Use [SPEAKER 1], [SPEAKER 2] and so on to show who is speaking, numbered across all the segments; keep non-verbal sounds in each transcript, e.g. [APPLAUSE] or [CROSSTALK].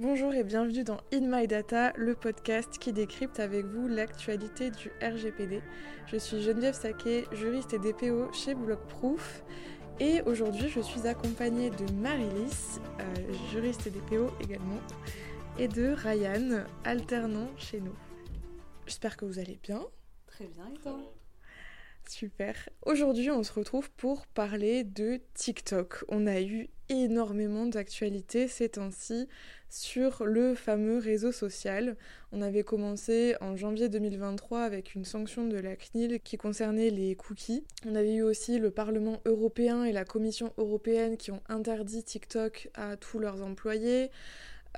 [SPEAKER 1] Bonjour et bienvenue dans In My Data, le podcast qui décrypte avec vous l'actualité du RGPD. Je suis Geneviève Saquet, juriste et DPO chez Blockproof. Et aujourd'hui, je suis accompagnée de Marie-Lys, euh, juriste et DPO également, et de Ryan, alternant chez nous. J'espère que vous allez bien.
[SPEAKER 2] Très bien, et toi?
[SPEAKER 1] Super. Aujourd'hui, on se retrouve pour parler de TikTok. On a eu énormément d'actualités ces temps-ci sur le fameux réseau social. On avait commencé en janvier 2023 avec une sanction de la CNIL qui concernait les cookies. On avait eu aussi le Parlement européen et la Commission européenne qui ont interdit TikTok à tous leurs employés.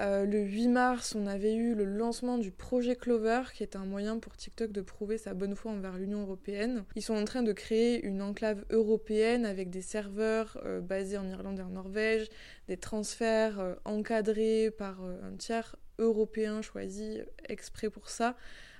[SPEAKER 1] Euh, le 8 mars, on avait eu le lancement du projet Clover, qui est un moyen pour TikTok de prouver sa bonne foi envers l'Union européenne. Ils sont en train de créer une enclave européenne avec des serveurs euh, basés en Irlande et en Norvège, des transferts euh, encadrés par un tiers européen choisi exprès pour ça.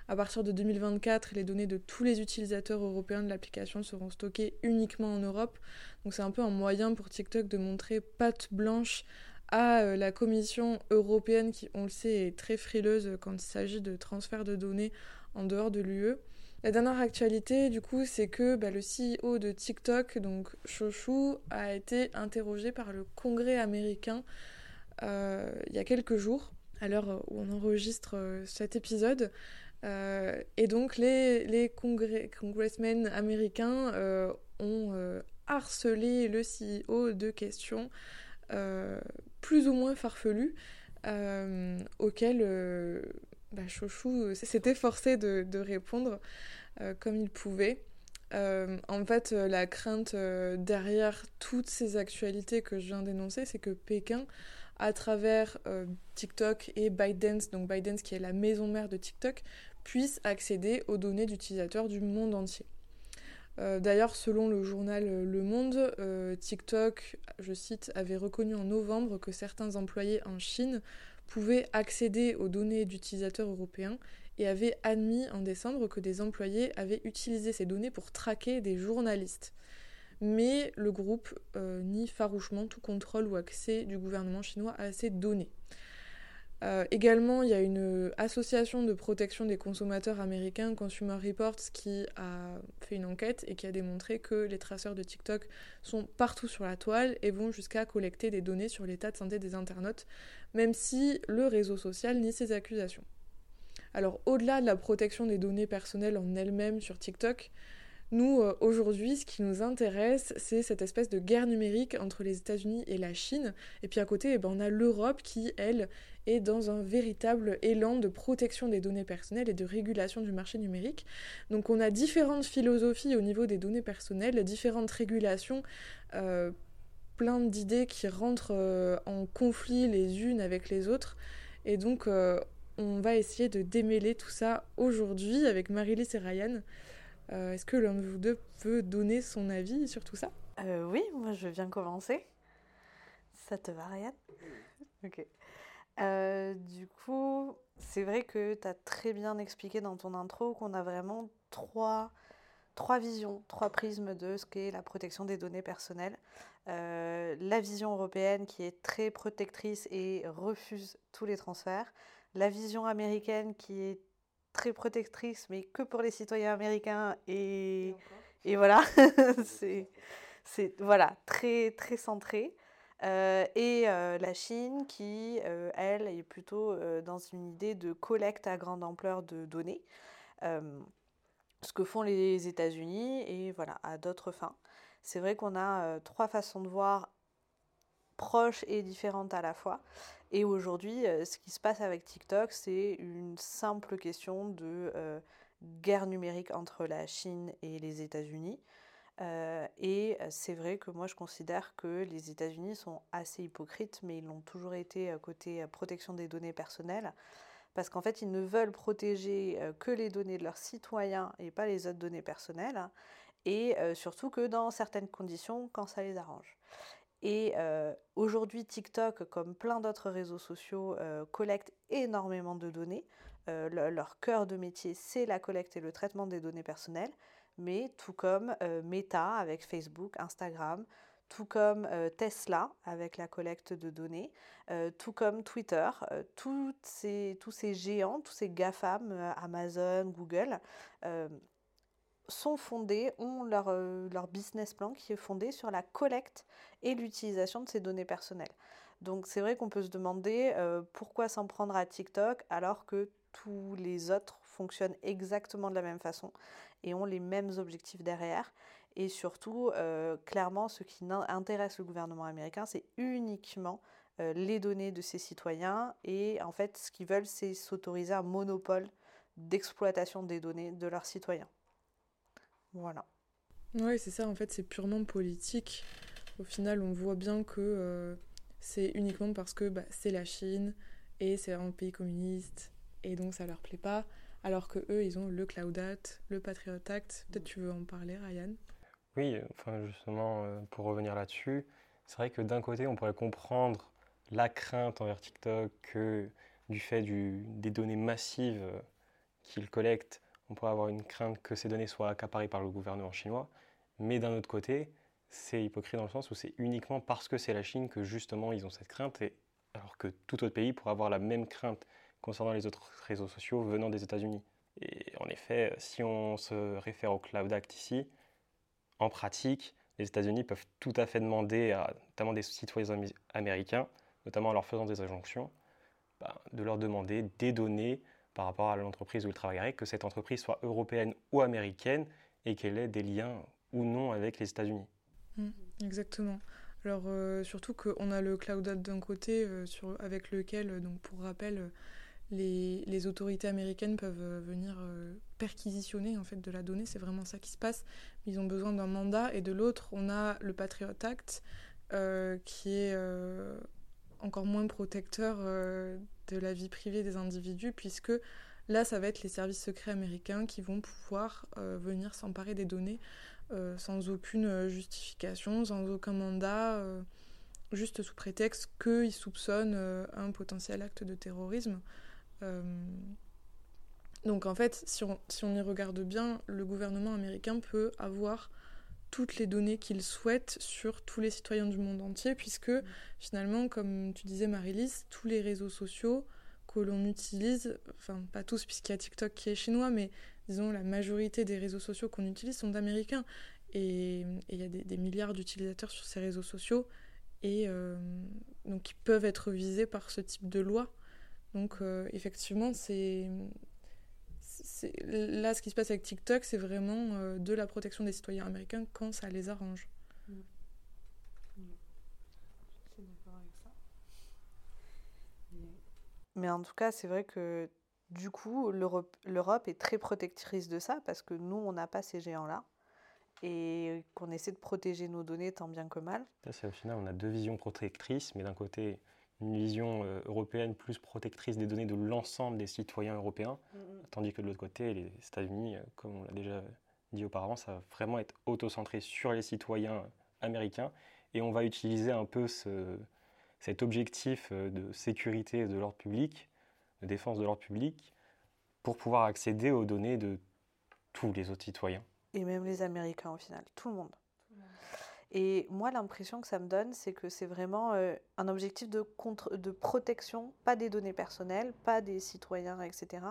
[SPEAKER 1] À partir de 2024, les données de tous les utilisateurs européens de l'application seront stockées uniquement en Europe. Donc c'est un peu un moyen pour TikTok de montrer patte blanche à euh, la Commission européenne qui, on le sait, est très frileuse quand il s'agit de transfert de données en dehors de l'UE. La dernière actualité, du coup, c'est que bah, le CEO de TikTok, donc Shoshu, a été interrogé par le Congrès américain euh, il y a quelques jours, à l'heure où on enregistre euh, cet épisode. et donc, les, congressmen américains ont harcelé le CEO de questions plus ou moins farfelu euh, auquel euh, bah, Chouchou s'était forcé de, répondre comme il pouvait. en fait, la crainte derrière toutes ces actualités que je viens d'énoncer, c'est que Pékin, à travers TikTok et ByteDance, donc ByteDance qui est la maison mère de TikTok, puisse accéder aux données d'utilisateurs du monde entier. Euh, d'ailleurs, selon le journal Le Monde, euh, TikTok, je cite, avait reconnu en novembre que certains employés en Chine pouvaient accéder aux données d'utilisateurs européens et avait admis en décembre que des employés avaient utilisé ces données pour traquer des journalistes. Mais le groupe euh, nie farouchement tout contrôle ou accès du gouvernement chinois à ces données. Euh, également, il y a une association de protection des consommateurs américains, Consumer Reports, qui a fait une enquête et qui a démontré que les traceurs de TikTok sont partout sur la toile et vont jusqu'à collecter des données sur l'état de santé des internautes, même si le réseau social nie ces accusations. Alors, au-delà de la protection des données personnelles en elles-mêmes sur TikTok, nous, euh, aujourd'hui, ce qui nous intéresse, c'est cette espèce de guerre numérique entre les États-Unis et la Chine. Et puis à côté, eh ben, on a l'Europe qui, elle, est dans un véritable élan de protection des données personnelles et de régulation du marché numérique. Donc on a différentes philosophies au niveau des données personnelles, différentes régulations. Euh, plein d'idées qui rentrent euh, en conflit les unes avec les autres. Et donc, on va essayer de démêler tout ça aujourd'hui avec Marie-Lise et Ryan. Euh, est-ce que l'un de vous deux peut donner son avis sur tout ça
[SPEAKER 2] euh, Oui, moi je viens commencer. Ça te va, Ryan? Ok. Euh, du coup, c'est vrai que tu as très bien expliqué dans ton intro qu'on a vraiment trois, trois visions, trois prismes de ce qu'est la protection des données personnelles. la vision européenne qui est très protectrice et refuse tous les transferts. La vision américaine qui est très protectrice, mais que pour les citoyens américains. Et, et, voilà, c'est voilà, très, très centré. Euh, et euh, la Chine qui, euh, elle, est plutôt dans une idée de collecte à grande ampleur de données, ce que font les États-Unis et voilà, à d'autres fins. C'est vrai qu'on a trois façons de voir proches et différentes à la fois. Et aujourd'hui, euh, ce qui se passe avec TikTok, c'est une simple question de euh, guerre numérique entre la Chine et les États-Unis. Euh, et c'est vrai que moi je considère que les États-Unis sont assez hypocrites, mais ils l'ont toujours été côté protection des données personnelles, parce qu'en fait ils ne veulent protéger que les données de leurs citoyens et pas les autres données personnelles, et surtout que dans certaines conditions quand ça les arrange. Et euh, aujourd'hui, TikTok, comme plein d'autres réseaux sociaux, euh, collecte énormément de données. Euh, leur cœur de métier, c'est la collecte et le traitement des données personnelles. Mais tout comme Meta avec Facebook, Instagram, tout comme Tesla avec la collecte de données, tout comme Twitter, tous ces géants, tous ces GAFAM, Amazon, Google, sont fondés, ont leur, leur business plan qui est fondé sur la collecte et l'utilisation de ces données personnelles. Donc c'est vrai qu'on peut se demander pourquoi s'en prendre à TikTok alors que tous les autres fonctionnent exactement de la même façon et ont les mêmes objectifs derrière. Et surtout, euh, clairement, ce qui intéresse le gouvernement américain, c'est uniquement euh, les données de ses citoyens. Et en fait, ce qu'ils veulent, c'est s'autoriser un monopole d'exploitation des données de leurs citoyens. Voilà.
[SPEAKER 1] Oui, c'est ça, en fait, c'est purement politique. Au final, on voit bien que euh, c'est uniquement parce que bah, c'est la Chine et c'est un pays communiste et donc ça leur plaît pas. Alors que eux, ils ont le Cloud Act, le Patriot Act. Peut-être tu veux en parler, Ryan?
[SPEAKER 3] Oui, enfin justement, euh, pour revenir là-dessus, c'est vrai que d'un côté, on pourrait comprendre la crainte envers TikTok que du fait des données massives euh, qu'ils collectent, on pourrait avoir une crainte que ces données soient accaparées par le gouvernement chinois. Mais d'un autre côté, c'est hypocrite dans le sens où c'est uniquement parce que c'est la Chine que justement ils ont cette crainte, alors que tout autre pays pourrait avoir la même crainte concernant les autres réseaux sociaux venant des États-Unis. Et en effet, si on se réfère au Cloud Act ici, en pratique, les États-Unis peuvent tout à fait demander à notamment des citoyens américains, notamment en leur faisant des injonctions, bah, de leur demander des données par rapport à l'entreprise où ils travailleraient, que cette entreprise soit européenne ou américaine et qu'elle ait des liens ou non avec les États-Unis.
[SPEAKER 1] Mmh, exactement. Alors euh, surtout qu'on a le Cloud d'un côté euh, avec lequel, donc pour rappel, les, autorités américaines peuvent euh, venir euh, perquisitionner en fait de la donnée, c'est vraiment ça qui se passe. Ils ont besoin d'un mandat et de l'autre, on a le Patriot Act euh, qui est encore moins protecteur de la vie privée des individus puisque là, ça va être les services secrets américains qui vont pouvoir venir s'emparer des données sans aucune justification, sans aucun mandat juste sous prétexte qu'ils soupçonnent un potentiel acte de terrorisme. Euh, donc en fait, si on, si on y regarde bien, le gouvernement américain peut avoir toutes les données qu'il souhaite sur tous les citoyens du monde entier, puisque finalement, comme tu disais Marie-Lise, tous les réseaux sociaux que l'on utilise, enfin pas tous puisqu'il y a TikTok qui est chinois, mais disons la majorité des réseaux sociaux qu'on utilise sont d'Américains. Et il y a des, milliards d'utilisateurs sur ces réseaux sociaux, et euh, donc ils peuvent être visés par ce type de loi. Donc euh, effectivement, c'est là ce qui se passe avec TikTok, c'est vraiment euh, de la protection des citoyens américains quand ça les arrange. Mm. Mm.
[SPEAKER 2] Mais en tout cas, c'est vrai que du coup, l'Europe est très protectrice de ça parce que nous, on n'a pas ces géants-là et qu'on essaie de protéger nos données tant bien que mal.
[SPEAKER 3] au final, on a deux visions protectrices, mais d'un côté, une vision euh, européenne plus protectrice des données de l'ensemble des citoyens européens, mm, mm. tandis que de l'autre côté, les États-Unis, euh, comme on l'a déjà dit auparavant, ça va vraiment être auto-centré sur les citoyens américains, et on va utiliser un peu ce, cet objectif euh, de sécurité de l'ordre public, de défense de l'ordre public, pour pouvoir accéder aux données de tous les autres citoyens.
[SPEAKER 2] Et même les Américains au final, tout le monde. Et moi, l'impression que ça me donne, c'est que c'est vraiment euh, un objectif de, protection, pas des données personnelles, pas des citoyens, etc.,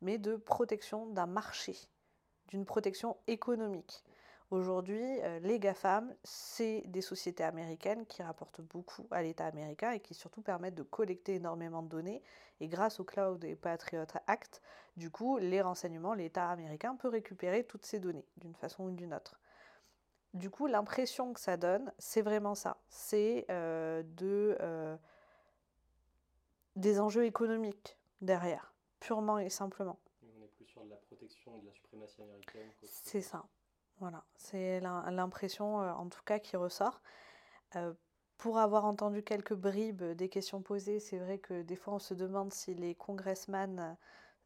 [SPEAKER 2] mais de protection d'un marché, d'une protection économique. Aujourd'hui, euh, les GAFAM, c'est des sociétés américaines qui rapportent beaucoup à l'État américain et qui surtout permettent de collecter énormément de données. Et grâce au Cloud et Patriot Act, du coup, les renseignements, l'État américain peut récupérer toutes ces données d'une façon ou d'une autre. Du coup, l'impression que ça donne, c'est vraiment ça. C'est euh, de, euh, des enjeux économiques derrière, purement et simplement.
[SPEAKER 3] On est plus sur de la protection de la suprématie américaine.
[SPEAKER 2] C'est ça. Voilà. C'est l'impression, euh, en tout cas, qui ressort. pour avoir entendu quelques bribes des questions posées, c'est vrai que des fois, on se demande si les congressmen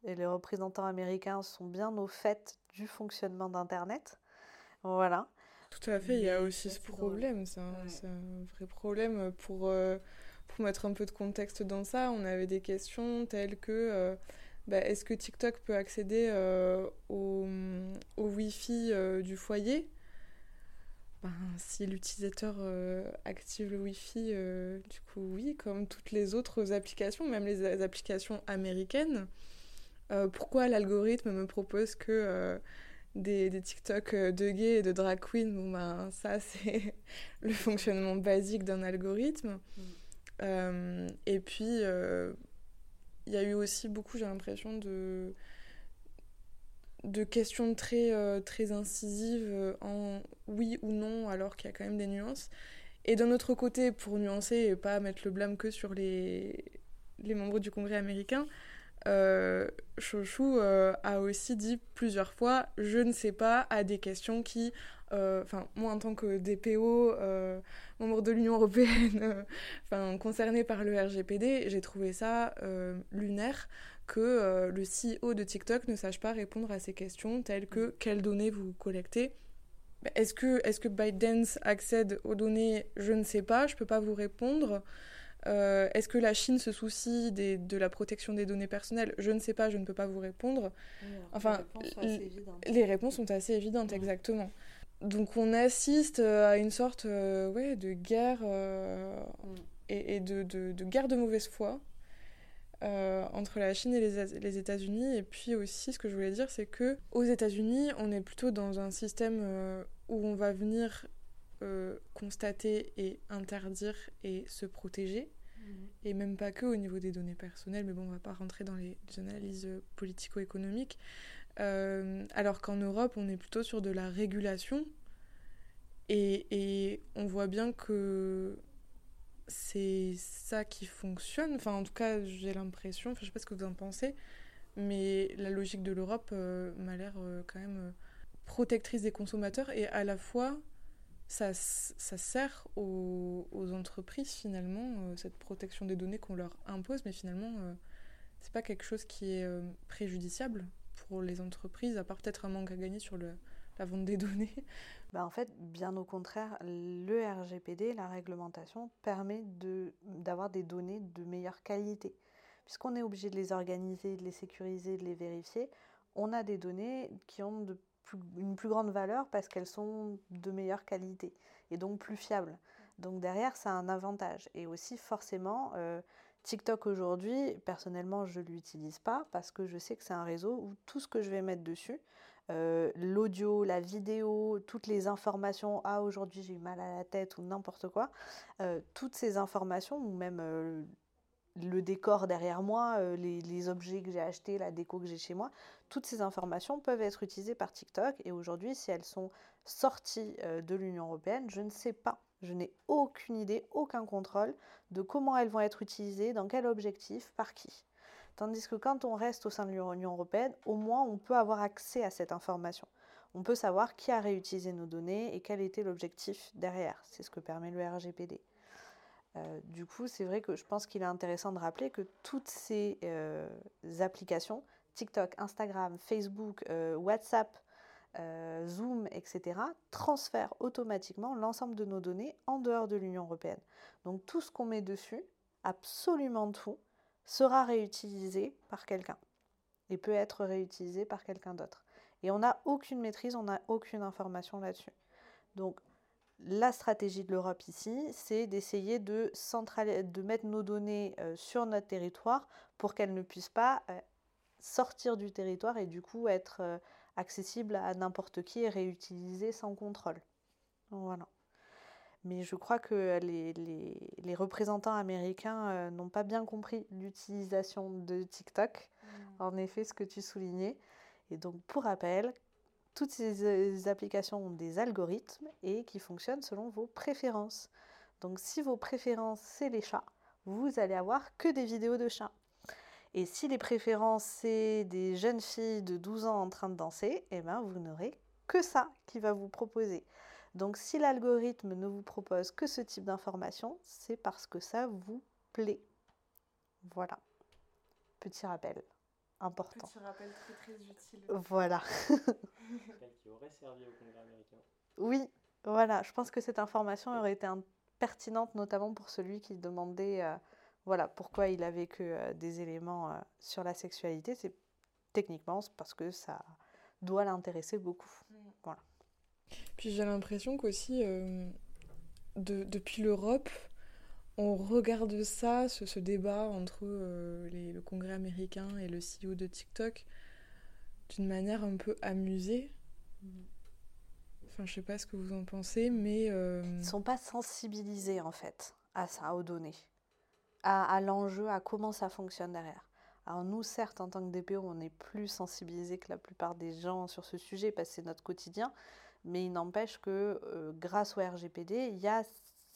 [SPEAKER 2] et les représentants américains sont bien au fait du fonctionnement d'Internet. Voilà.
[SPEAKER 1] Tout à fait, il y a aussi ce problème, c'est un, vrai problème. Pour, euh, pour mettre un peu de contexte dans ça, on avait des questions telles que euh, bah, est-ce que TikTok peut accéder euh, au, au Wi-Fi du foyer? Ben, si l'utilisateur active le Wi-Fi, du coup oui, comme toutes les autres applications, même les applications américaines. Pourquoi l'algorithme me propose que des, des, TikTok de gays et de drag queen Bon ben ça [LAUGHS] c'est le fonctionnement basique d'un algorithme. Mm. et puis il y a eu aussi beaucoup, j'ai l'impression, de de questions très, euh, très incisives euh, en oui ou non, alors qu'il y a quand même des nuances. Et d'un autre côté, pour nuancer et pas mettre le blâme que sur les, les membres du Congrès américain, euh, Chouchou euh, a aussi dit plusieurs fois je ne sais pas à des questions qui, enfin moi en tant que DPO, membre de l'Union européenne, [LAUGHS] enfin concerné par le RGPD, j'ai trouvé ça lunaire que euh, le CEO de TikTok ne sache pas répondre à ces questions telles que quelles données vous collectez. Bah, est-ce que, est que ByteDance accède aux données? Je ne sais pas, je ne peux pas vous répondre. Euh, est-ce que la Chine se soucie des, de la protection des données personnelles? Je ne sais pas, je ne peux pas vous répondre. enfin, les réponses sont assez évidentes, exactement. Donc on assiste euh, à une sorte ouais, de guerre et, et de, de, de, guerre de mauvaise foi euh, entre la Chine et les, les États-Unis. Et puis aussi, ce que je voulais dire, c'est que aux États-Unis, on est plutôt dans un système euh, où on va venir euh, constater et interdire et se protéger. Et même pas que au niveau des données personnelles, mais bon, on va pas rentrer dans les, analyses politico-économiques. alors qu'en Europe, on est plutôt sur de la régulation. Et, on voit bien que c'est ça qui fonctionne. Enfin, en tout cas, j'ai l'impression, enfin, je sais pas ce que vous en pensez, mais la logique de l'Europe euh, m'a l'air euh, quand même euh, protectrice des consommateurs et à la fois, ça, sert aux, entreprises finalement, cette protection des données qu'on leur impose, mais finalement, c'est pas quelque chose qui est préjudiciable pour les entreprises, à part peut-être un manque à gagner sur la vente des [LAUGHS] données
[SPEAKER 2] bah en fait, bien au contraire, le RGPD, la réglementation, permet d'avoir des données de meilleure qualité. Puisqu'on est obligé de les organiser, de les sécuriser, de les vérifier, on a des données qui ont de une plus grande valeur parce qu'elles sont de meilleure qualité et donc plus fiables. Donc derrière, ça a un avantage. Et aussi, forcément, euh, TikTok aujourd'hui, personnellement, je ne l'utilise pas parce que je sais que c'est un réseau où tout ce que je vais mettre dessus, euh, l'audio, la vidéo, toutes les informations, ah aujourd'hui j'ai eu mal à la tête ou n'importe quoi, euh, toutes ces informations, ou même le décor derrière moi, les, les, objets que j'ai achetés, la déco que j'ai chez moi, toutes ces informations peuvent être utilisées par TikTok et aujourd'hui si elles sont sorties de l'Union européenne, je ne sais pas. Je n'ai aucune idée, aucun contrôle de comment elles vont être utilisées, dans quel objectif, par qui. Tandis que quand on reste au sein de l'Union européenne, au moins on peut avoir accès à cette information. On peut savoir qui a réutilisé nos données et quel était l'objectif derrière. C'est ce que permet le RGPD. Euh, du coup, c'est vrai que je pense qu'il est intéressant de rappeler que toutes ces euh, applications, TikTok, Instagram, Facebook, euh, WhatsApp, Zoom, etc., transfèrent automatiquement l'ensemble de nos données en dehors de l'Union européenne. Donc tout ce qu'on met dessus, absolument tout, sera réutilisé par quelqu'un et peut être réutilisé par quelqu'un d'autre. Et on n'a aucune maîtrise, on n'a aucune information là-dessus. Donc la stratégie de l'Europe ici, c'est d'essayer de, de mettre nos données euh, sur notre territoire pour qu'elles ne puissent pas euh, sortir du territoire et du coup être euh, accessibles à n'importe qui et réutilisées sans contrôle. Voilà. Mais je crois que les, les, les représentants américains n'ont pas bien compris l'utilisation de TikTok. Mm. En effet, ce que tu soulignais. Et donc, pour rappel, toutes ces euh, applications ont des algorithmes et qui fonctionnent selon vos préférences. Donc, si vos préférences, c'est les chats, vous allez avoir que des vidéos de chats. Et si les préférences, c'est des jeunes filles de 12 ans en train de danser, eh ben, vous n'aurez que ça qui va vous proposer. Donc si l'algorithme ne vous propose que ce type d'information, c'est parce que ça vous plaît. Voilà. Petit rappel important.
[SPEAKER 1] Petit rappel très très utile.
[SPEAKER 2] Voilà. [LAUGHS]
[SPEAKER 3] qui aurait servi au Congrès américain.
[SPEAKER 2] Oui, voilà. Je pense que cette information aurait été pertinente, notamment pour celui qui demandait euh, voilà, pourquoi il avait que euh, des éléments euh, sur la sexualité. C'est techniquement parce que ça doit l'intéresser beaucoup. Mm. Voilà.
[SPEAKER 1] Puis j'ai l'impression qu'aussi, depuis l'Europe, on regarde ça, ce, débat entre euh, le Congrès américain et le CEO de TikTok, d'une manière un peu amusée. Enfin, je sais pas ce que vous en pensez, mais... Euh...
[SPEAKER 2] Ils sont pas sensibilisés, en fait, à ça, aux données, à, l'enjeu, à comment ça fonctionne derrière. Alors nous, certes, en tant que DPO, on est plus sensibilisés que la plupart des gens sur ce sujet, parce que c'est notre quotidien, mais il n'empêche que euh, grâce au RGPD, il y a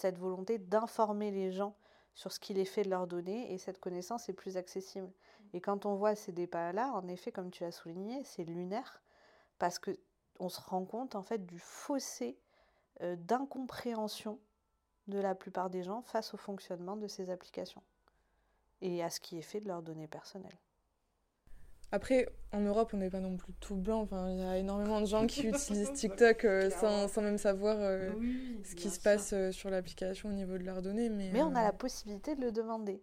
[SPEAKER 2] cette volonté d'informer les gens sur ce qu'il est fait de leurs données et cette connaissance est plus accessible. Mm. Et quand on voit ces débats-là, en effet, comme tu l'as souligné, c'est lunaire parce que on se rend compte en fait du fossé euh, d'incompréhension de la plupart des gens face au fonctionnement de ces applications et à ce qui est fait de leurs données personnelles.
[SPEAKER 1] Après, en Europe, on n'est pas non plus tout blanc. Enfin, il y a énormément de gens qui [LAUGHS] utilisent TikTok euh, sans, sans, même savoir euh, ce qui se passe euh, sur l'application au niveau de leurs données. Mais,
[SPEAKER 2] mais on a la possibilité de le demander.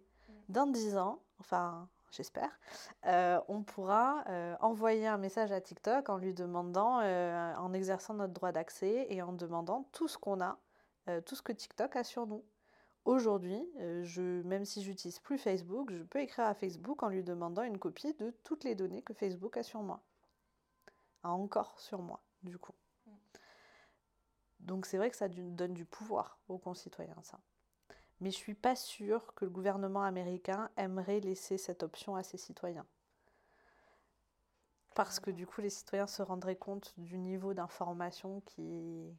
[SPEAKER 2] Dans 10 ans, enfin, j'espère, on pourra envoyer un message à TikTok en lui demandant, en exerçant notre droit d'accès et en demandant tout ce qu'on a, tout ce que TikTok a sur nous. Aujourd'hui, euh, même si j'utilise plus Facebook, je peux écrire à Facebook en lui demandant une copie de toutes les données que Facebook a sur moi. A encore sur moi, du coup. Donc c'est vrai que ça donne du pouvoir aux concitoyens, ça. Mais je suis pas sûre que le gouvernement américain aimerait laisser cette option à ses citoyens. Parce que du coup, les citoyens se rendraient compte du niveau d'information qui est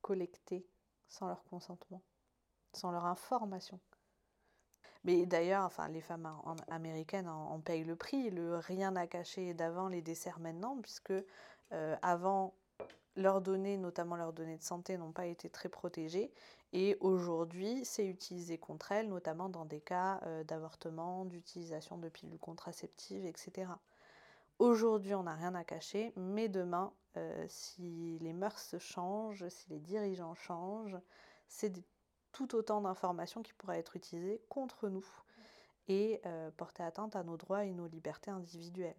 [SPEAKER 2] collecté sans leur consentement sans leur information. Mais d'ailleurs, enfin, les femmes américaines en, payent le prix. Le rien à cacher d'avant les desserts maintenant, puisque euh, avant, leurs données, notamment leurs données de santé, n'ont pas été très protégées. Et aujourd'hui, c'est utilisé contre elles, notamment dans des cas euh, d'avortement, d'utilisation de pilules contraceptives, etc. Aujourd'hui, on n'a rien à cacher, mais demain, euh, si les mœurs changent, si les dirigeants changent, c'est tout autant d'informations qui pourraient être utilisées contre nous et euh, porter atteinte à nos droits et nos libertés individuelles.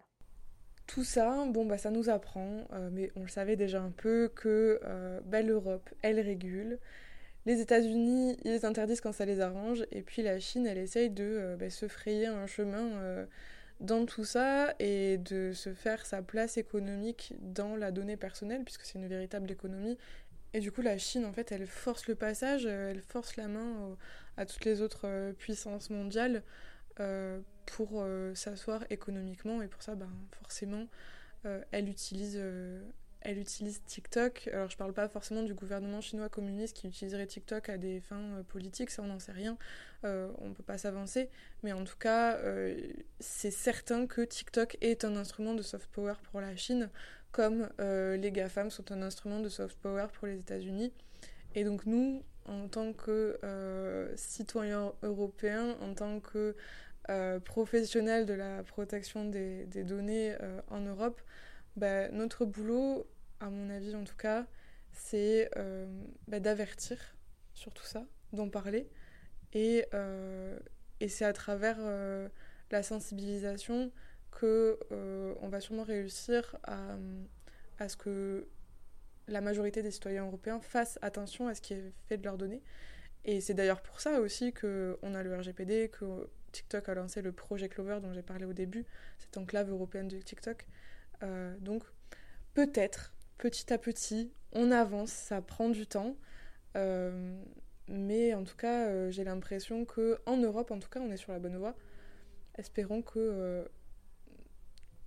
[SPEAKER 1] Tout ça, bon bah ça nous apprend, euh, mais on le savait déjà un peu, que euh, bah, l'Europe, elle régule. Les États-Unis, ils interdisent quand ça les arrange, et puis la Chine, elle essaye de bah, se frayer un chemin dans tout ça et de se faire sa place économique dans la donnée personnelle, puisque c'est une véritable économie et du coup, la Chine, en fait, elle force le passage, euh, elle force la main à toutes les autres euh, puissances mondiales euh, pour s'asseoir économiquement. Et pour ça, ben, forcément, elle, utilise, elle utilise TikTok. Alors, je parle pas forcément du gouvernement chinois communiste qui utiliserait TikTok à des fins politiques, ça, on n'en sait rien. on ne peut pas s'avancer. Mais en tout cas, c'est certain que TikTok est un instrument de soft power pour la Chine comme euh, les GAFAM sont un instrument de soft power pour les États-Unis. Et donc nous, en tant que euh, citoyens européens, en tant que euh, professionnels de la protection des, données en Europe, bah, notre boulot, à mon avis en tout cas, c'est bah, d'avertir sur tout ça, d'en parler. Et c'est à travers la sensibilisation que euh, on va sûrement réussir à, ce que la majorité des citoyens européens fassent attention à ce qui est fait de leurs données. Et c'est d'ailleurs pour ça aussi qu'on a le RGPD, que TikTok a lancé le projet Clover dont j'ai parlé au début, cette enclave européenne de TikTok. Euh, donc peut-être, petit à petit, on avance, ça prend du temps. Euh, mais en tout cas, j'ai l'impression qu'en Europe, en tout cas, on est sur la bonne voie. Espérons que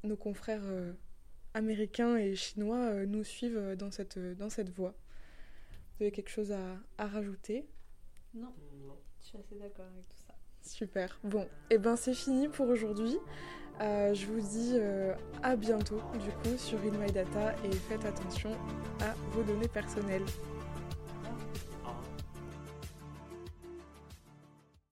[SPEAKER 1] nos confrères euh, américains et chinois euh, nous suivent euh, dans cette, dans cette voie. Vous avez quelque chose à, à rajouter?
[SPEAKER 2] Non. je suis assez d'accord avec tout ça.
[SPEAKER 1] Super. Bon, et eh ben c'est fini pour aujourd'hui. je vous dis à bientôt du coup sur In My Data et faites attention à vos données personnelles.